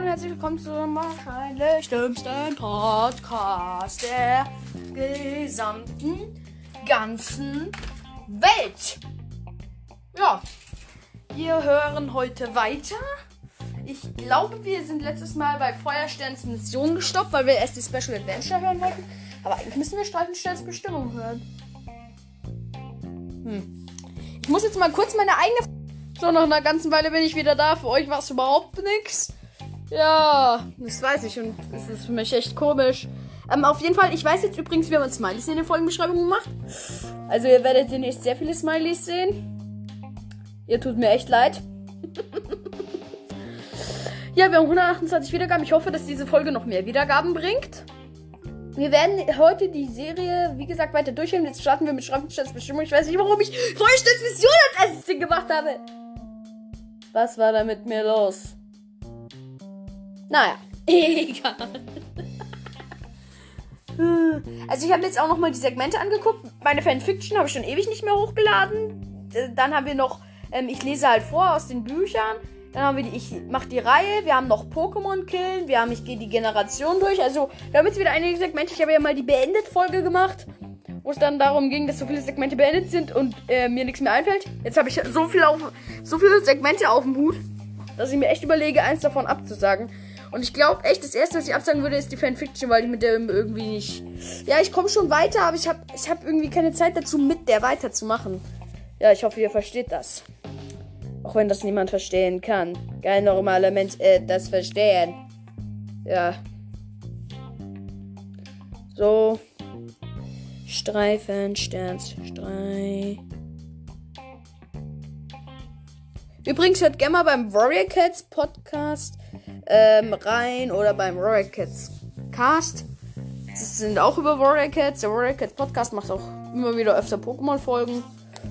und herzlich willkommen zum wahrscheinlich dümmsten Podcast der gesamten ganzen Welt. Ja, wir hören heute weiter. Ich glaube, wir sind letztes Mal bei Feuersterns Mission gestoppt, weil wir erst die Special Adventure hören wollten. Aber eigentlich müssen wir Streifensterns Bestimmung hören. Hm. Ich muss jetzt mal kurz meine eigene. So, nach einer ganzen Weile bin ich wieder da. Für euch war es überhaupt nichts. Ja, das weiß ich und es ist für mich echt komisch. Ähm, auf jeden Fall, ich weiß jetzt übrigens, wir haben Smileys in der Folgenbeschreibung gemacht. Also ihr werdet demnächst sehr viele Smileys sehen. Ihr tut mir echt leid. ja, wir haben 128 Wiedergaben. Ich hoffe, dass diese Folge noch mehr Wiedergaben bringt. Wir werden heute die Serie, wie gesagt, weiter durchhören. Jetzt starten wir mit Schraubenschatzbestimmung. Ich weiß nicht, warum ich Feuerstandsmission als erstes gemacht habe. Was war da mit mir los? Naja, egal. Also ich habe jetzt auch noch mal die Segmente angeguckt. Meine Fanfiction habe ich schon ewig nicht mehr hochgeladen. Äh, Dann haben wir noch, ähm, ich lese halt vor aus den Büchern. Dann haben wir die, ich mache die Reihe. Wir haben noch Pokémon killen. Wir haben, ich gehe die Generation durch. Also wir haben jetzt wieder einige Segmente. Ich habe ja mal die beendet Folge gemacht, wo es dann darum ging, dass so viele Segmente beendet sind und äh, mir nichts mehr einfällt. Jetzt habe ich so viel auf, so viele Segmente auf dem Hut, dass ich mir echt überlege, eins davon abzusagen. Und ich glaube echt, das erste, was ich absagen würde, ist die Fanfiction, weil ich mit der irgendwie nicht. Ja, ich komme schon weiter, aber ich habe ich hab irgendwie keine Zeit dazu, mit der weiterzumachen. Ja, ich hoffe, ihr versteht das. Auch wenn das niemand verstehen kann. Kein normaler Mensch äh, das verstehen. Ja. So. Streifen, Sterns, Streif. Übrigens hört gerne mal beim Warrior Cats Podcast ähm, rein oder beim Warrior Cats Cast. Das sind auch über Warrior Cats. Der Warrior Cats Podcast macht auch immer wieder öfter Pokémon-Folgen.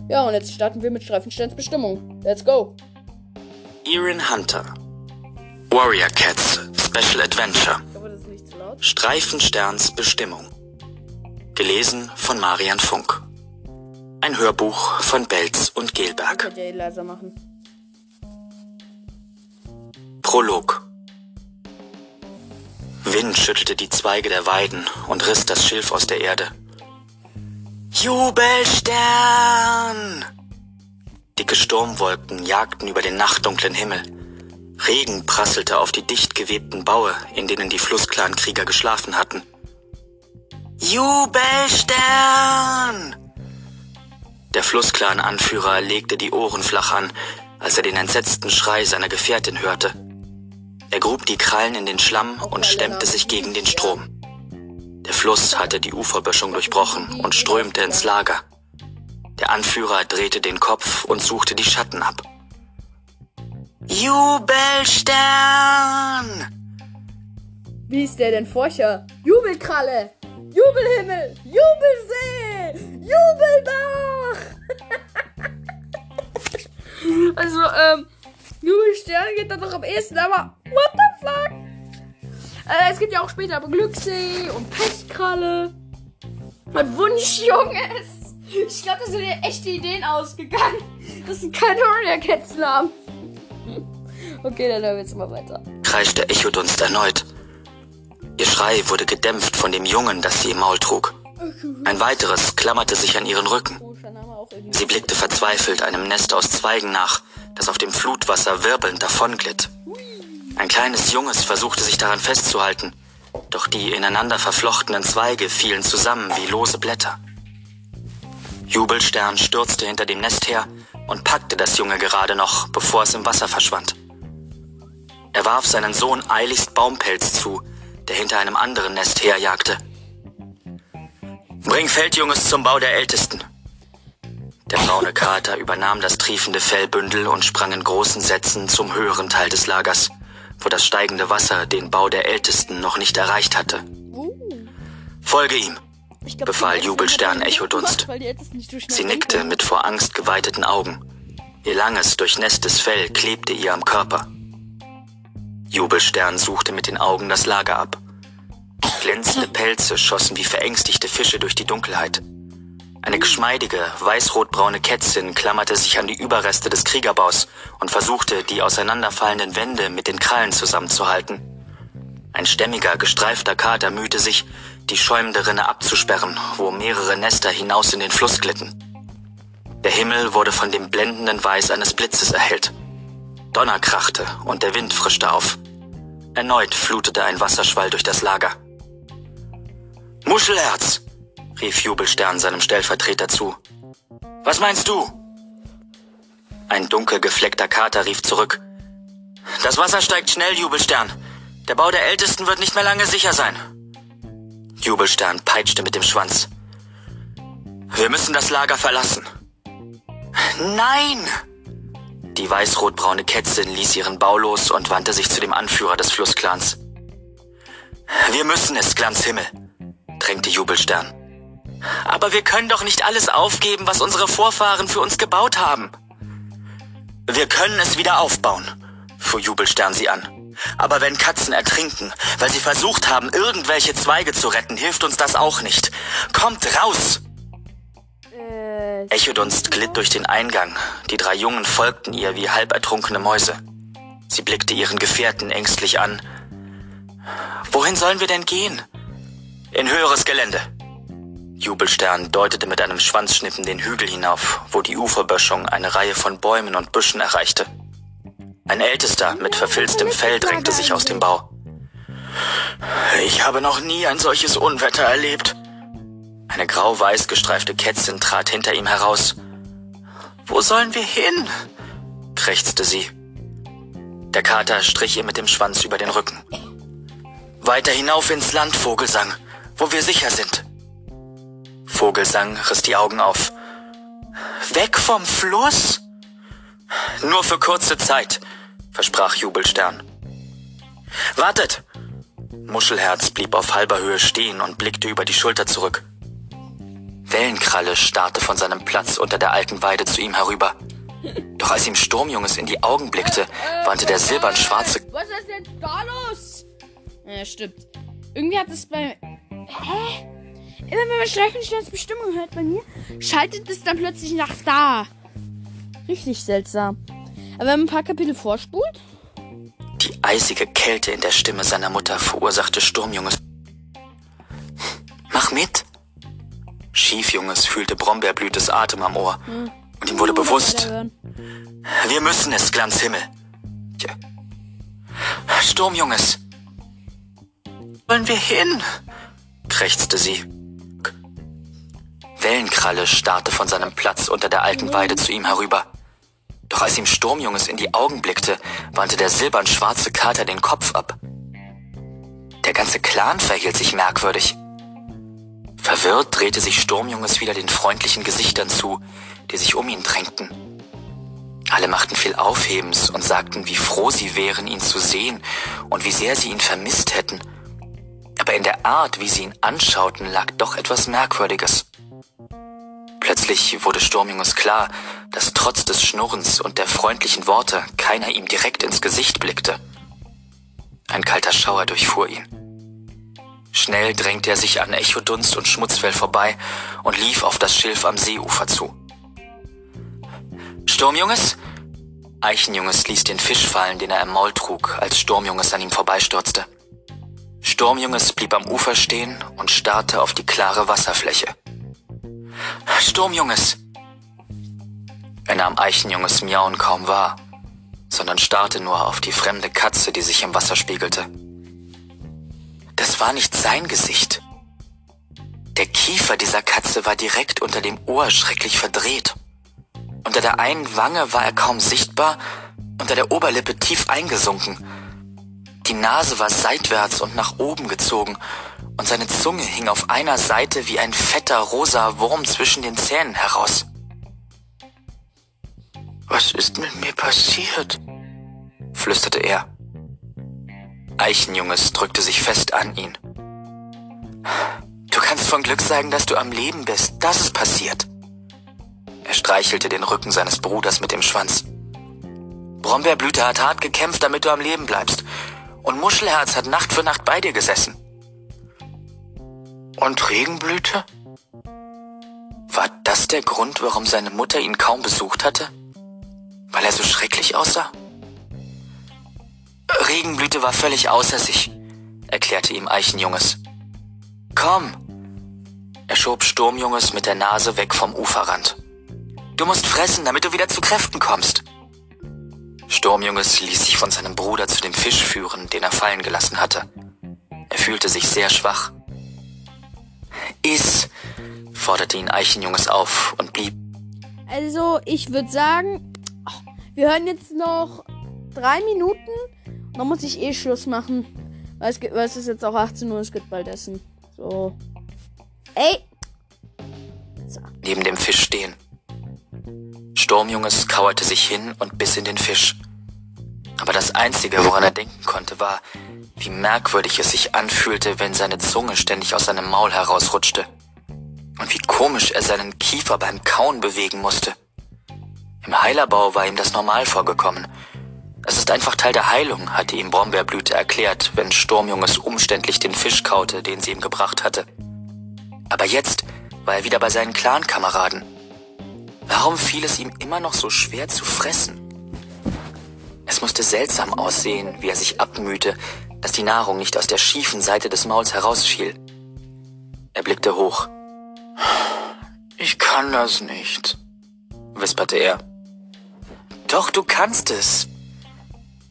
Ja, und jetzt starten wir mit Streifensterns Bestimmung. Let's go. Erin Hunter. Warrior Cats Special Adventure. Ich hoffe, das ist nicht zu laut. Streifensterns Bestimmung. Gelesen von Marian Funk. Ein Hörbuch von Belz und Gelberg. Prolog. Wind schüttelte die Zweige der Weiden und riss das Schilf aus der Erde. Jubelstern! Dicke Sturmwolken jagten über den nachtdunklen Himmel. Regen prasselte auf die dicht gewebten Baue, in denen die Flussclan-Krieger geschlafen hatten. Jubelstern! Der Flussclan-Anführer legte die Ohren flach an, als er den entsetzten Schrei seiner Gefährtin hörte. Er grub die Krallen in den Schlamm und stemmte sich gegen den Strom. Der Fluss hatte die Uferböschung durchbrochen und strömte ins Lager. Der Anführer drehte den Kopf und suchte die Schatten ab. Jubelstern! Wie ist der denn Forscher? Jubelkralle! Jubelhimmel! Jubelsee! Jubelbach! also, ähm, Jubelstern geht dann doch am ehesten, aber what the fuck? Äh, es gibt ja auch später aber Glückssee und Pechkralle und Wunschjunges. Ich glaube, da sind ja echte Ideen ausgegangen. Das sind keine Warrior Cats Namen. Okay, dann hören wir jetzt mal weiter. kreischte Echodunst erneut. Ihr Schrei wurde gedämpft von dem Jungen, das sie im Maul trug. Ein weiteres klammerte sich an ihren Rücken. Irgendwie. Sie blickte verzweifelt einem Nest aus Zweigen nach, das auf dem Flutwasser wirbelnd davonglitt. Ein kleines Junges versuchte sich daran festzuhalten, doch die ineinander verflochtenen Zweige fielen zusammen wie lose Blätter. Jubelstern stürzte hinter dem Nest her und packte das Junge gerade noch, bevor es im Wasser verschwand. Er warf seinen Sohn eiligst Baumpelz zu, der hinter einem anderen Nest herjagte. Bring Feldjunges zum Bau der Ältesten. Der braune Kater übernahm das triefende Fellbündel und sprang in großen Sätzen zum höheren Teil des Lagers, wo das steigende Wasser den Bau der Ältesten noch nicht erreicht hatte. Uh, Folge ihm. glaub, Befahl Jubelstern Echodunst. Sie nickte mit vor Angst geweiteten Augen. Ihr langes, durchnässtes Fell klebte ihr am Körper. Jubelstern suchte mit den Augen das Lager ab. Glänzende Pelze schossen wie verängstigte Fische durch die Dunkelheit. Eine geschmeidige, weißrotbraune Kätzin klammerte sich an die Überreste des Kriegerbaus und versuchte, die auseinanderfallenden Wände mit den Krallen zusammenzuhalten. Ein stämmiger, gestreifter Kater mühte sich, die schäumende Rinne abzusperren, wo mehrere Nester hinaus in den Fluss glitten. Der Himmel wurde von dem blendenden Weiß eines Blitzes erhellt. Donner krachte und der Wind frischte auf. Erneut flutete ein Wasserschwall durch das Lager. Muschelherz, rief Jubelstern seinem Stellvertreter zu. Was meinst du? Ein dunkel gefleckter Kater rief zurück. Das Wasser steigt schnell, Jubelstern. Der Bau der Ältesten wird nicht mehr lange sicher sein. Jubelstern peitschte mit dem Schwanz. Wir müssen das Lager verlassen. Nein! Die weißrotbraune Kätzin ließ ihren Bau los und wandte sich zu dem Anführer des Flussclans. Wir müssen es, Glanzhimmel, drängte Jubelstern. Aber wir können doch nicht alles aufgeben, was unsere Vorfahren für uns gebaut haben. Wir können es wieder aufbauen, fuhr Jubelstern sie an. Aber wenn Katzen ertrinken, weil sie versucht haben, irgendwelche Zweige zu retten, hilft uns das auch nicht. Kommt raus! Äh, Echodunst glitt durch den Eingang. Die drei Jungen folgten ihr wie halb ertrunkene Mäuse. Sie blickte ihren Gefährten ängstlich an. Wohin sollen wir denn gehen? In höheres Gelände, Jubelstern deutete mit einem Schwanzschnippen den Hügel hinauf, wo die Uferböschung eine Reihe von Bäumen und Büschen erreichte. Ein Ältester mit verfilztem Fell drängte sich aus dem Bau. Ich habe noch nie ein solches Unwetter erlebt. Eine grau-weiß gestreifte Kätzin trat hinter ihm heraus. Wo sollen wir hin? krächzte sie. Der Kater strich ihr mit dem Schwanz über den Rücken. Weiter hinauf ins Land, Vogelsang, wo wir sicher sind. Vogelsang riss die Augen auf. Weg vom Fluss? Nur für kurze Zeit, versprach Jubelstern. Wartet! Muschelherz blieb auf halber Höhe stehen und blickte über die Schulter zurück. Wellenkralle starrte von seinem Platz unter der alten Weide zu ihm herüber. Doch als ihm Sturmjunges in die Augen blickte, wandte der silbern-schwarze... Was ist denn da los? Ja, stimmt. Irgendwie hat es bei... Hä? Immer wenn man Streichelsterns Bestimmung hört bei mir, schaltet es dann plötzlich nach da. Richtig seltsam. Aber wenn man ein paar Kapitel vorspult. Die eisige Kälte in der Stimme seiner Mutter verursachte Sturmjunges. Mach mit! Schiefjunges fühlte Brombeerblütes Atem am Ohr. Hm. Und ihm wurde bewusst. Wir müssen es, Glanzhimmel. Tja. Sturmjunges. Wollen wir hin? krächzte sie. Wellenkralle starrte von seinem Platz unter der alten Weide zu ihm herüber. Doch als ihm Sturmjunges in die Augen blickte, wandte der silbern-schwarze Kater den Kopf ab. Der ganze Clan verhielt sich merkwürdig. Verwirrt drehte sich Sturmjunges wieder den freundlichen Gesichtern zu, die sich um ihn drängten. Alle machten viel Aufhebens und sagten, wie froh sie wären, ihn zu sehen und wie sehr sie ihn vermisst hätten. Aber in der Art, wie sie ihn anschauten, lag doch etwas Merkwürdiges. Plötzlich wurde Sturmingus klar, dass trotz des Schnurrens und der freundlichen Worte keiner ihm direkt ins Gesicht blickte. Ein kalter Schauer durchfuhr ihn. Schnell drängte er sich an Echodunst und Schmutzfell vorbei und lief auf das Schilf am Seeufer zu. Sturmjunges? Eichenjunges ließ den Fisch fallen, den er im Maul trug, als Sturmjunges an ihm vorbeistürzte. Sturmjunges blieb am Ufer stehen und starrte auf die klare Wasserfläche. Sturmjunges! Er nahm Eichenjunges Miauen kaum wahr, sondern starrte nur auf die fremde Katze, die sich im Wasser spiegelte. Das war nicht sein Gesicht. Der Kiefer dieser Katze war direkt unter dem Ohr schrecklich verdreht. Unter der einen Wange war er kaum sichtbar, unter der Oberlippe tief eingesunken. Die Nase war seitwärts und nach oben gezogen und seine Zunge hing auf einer Seite wie ein fetter rosa Wurm zwischen den Zähnen heraus. Was ist mit mir passiert? flüsterte er. Eichenjunges drückte sich fest an ihn. Du kannst von Glück sagen, dass du am Leben bist. Das ist passiert. Er streichelte den Rücken seines Bruders mit dem Schwanz. Brombeerblüte hat hart gekämpft, damit du am Leben bleibst. Und Muschelherz hat Nacht für Nacht bei dir gesessen. Und Regenblüte? War das der Grund, warum seine Mutter ihn kaum besucht hatte? Weil er so schrecklich aussah? Regenblüte war völlig außer sich, erklärte ihm Eichenjunges. Komm! Er schob Sturmjunges mit der Nase weg vom Uferrand. Du musst fressen, damit du wieder zu Kräften kommst. Sturmjunges ließ sich von seinem Bruder zu dem Fisch führen, den er fallen gelassen hatte. Er fühlte sich sehr schwach. Iss, forderte ihn Eichenjunges auf und blieb. Also, ich würde sagen, wir hören jetzt noch drei Minuten. Dann muss ich eh Schluss machen. Weil es, weil es ist jetzt auch 18 Uhr, es geht bald essen. So. Ey! So. Neben dem Fisch stehen. Sturmjunges kauerte sich hin und biss in den Fisch. Aber das Einzige, woran er denken konnte, war, wie merkwürdig es sich anfühlte, wenn seine Zunge ständig aus seinem Maul herausrutschte. Und wie komisch er seinen Kiefer beim Kauen bewegen musste. Im Heilerbau war ihm das normal vorgekommen. Es ist einfach Teil der Heilung, hatte ihm Brombeerblüte erklärt, wenn Sturmjunges umständlich den Fisch kaute, den sie ihm gebracht hatte. Aber jetzt war er wieder bei seinen Clankameraden. Warum fiel es ihm immer noch so schwer zu fressen? Es musste seltsam aussehen, wie er sich abmühte, dass die Nahrung nicht aus der schiefen Seite des Mauls herausfiel. Er blickte hoch. Ich kann das nicht, wisperte er. Doch, du kannst es.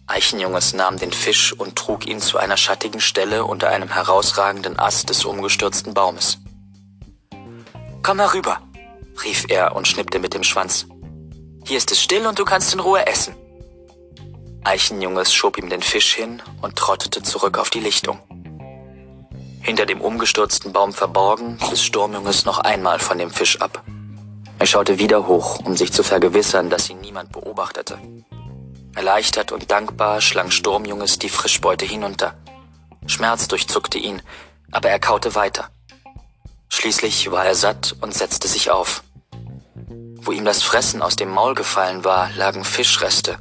Eichenjunges nahm den Fisch und trug ihn zu einer schattigen Stelle unter einem herausragenden Ast des umgestürzten Baumes. Komm herüber, rief er und schnippte mit dem Schwanz. Hier ist es still und du kannst in Ruhe essen. Eichenjunges schob ihm den Fisch hin und trottete zurück auf die Lichtung. Hinter dem umgestürzten Baum verborgen, biss Sturmjunges noch einmal von dem Fisch ab. Er schaute wieder hoch, um sich zu vergewissern, dass ihn niemand beobachtete. Erleichtert und dankbar schlang Sturmjunges die Frischbeute hinunter. Schmerz durchzuckte ihn, aber er kaute weiter. Schließlich war er satt und setzte sich auf. Wo ihm das Fressen aus dem Maul gefallen war, lagen Fischreste.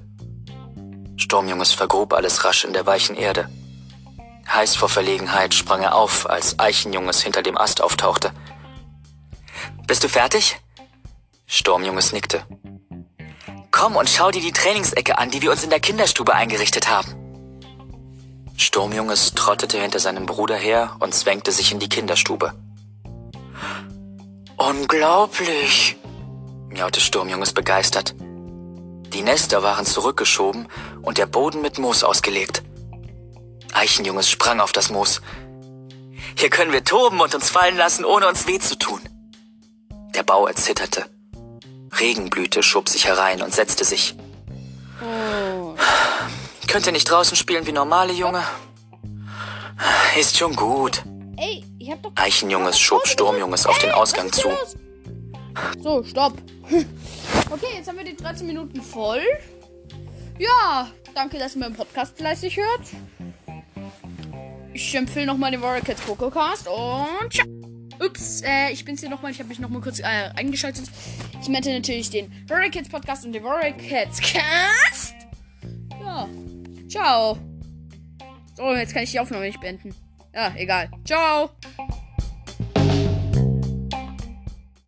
Sturmjunges vergrub alles rasch in der weichen Erde. Heiß vor Verlegenheit sprang er auf, als Eichenjunges hinter dem Ast auftauchte. Bist du fertig? Sturmjunges nickte. Komm und schau dir die Trainingsecke an, die wir uns in der Kinderstube eingerichtet haben. Sturmjunges trottete hinter seinem Bruder her und zwängte sich in die Kinderstube. Unglaublich, miaute Sturmjunges begeistert. Die Nester waren zurückgeschoben und der Boden mit Moos ausgelegt. Eichenjunges sprang auf das Moos. Hier können wir toben und uns fallen lassen, ohne uns weh zu tun. Der Bau erzitterte. Regenblüte schob sich herein und setzte sich. Oh. Könnt ihr nicht draußen spielen wie normale Junge? Ist schon gut. Ey, ich hab doch. Eichenjunges schob Sturmjunges auf den Ausgang zu. So, stopp. Okay, jetzt haben wir die 13 Minuten voll. Ja, danke, dass ihr meinen Podcast fleißig hört. Ich empfehle nochmal den Warrior Cats Pokocast und ciao. Ups, äh, ich bin's hier nochmal. Ich habe mich nochmal kurz äh, eingeschaltet. Ich meinte natürlich den Warrior Kids Podcast und den Warrior Kids Cast. Ja, ciao. So, jetzt kann ich die Aufnahme nicht beenden. Ja, egal. Ciao.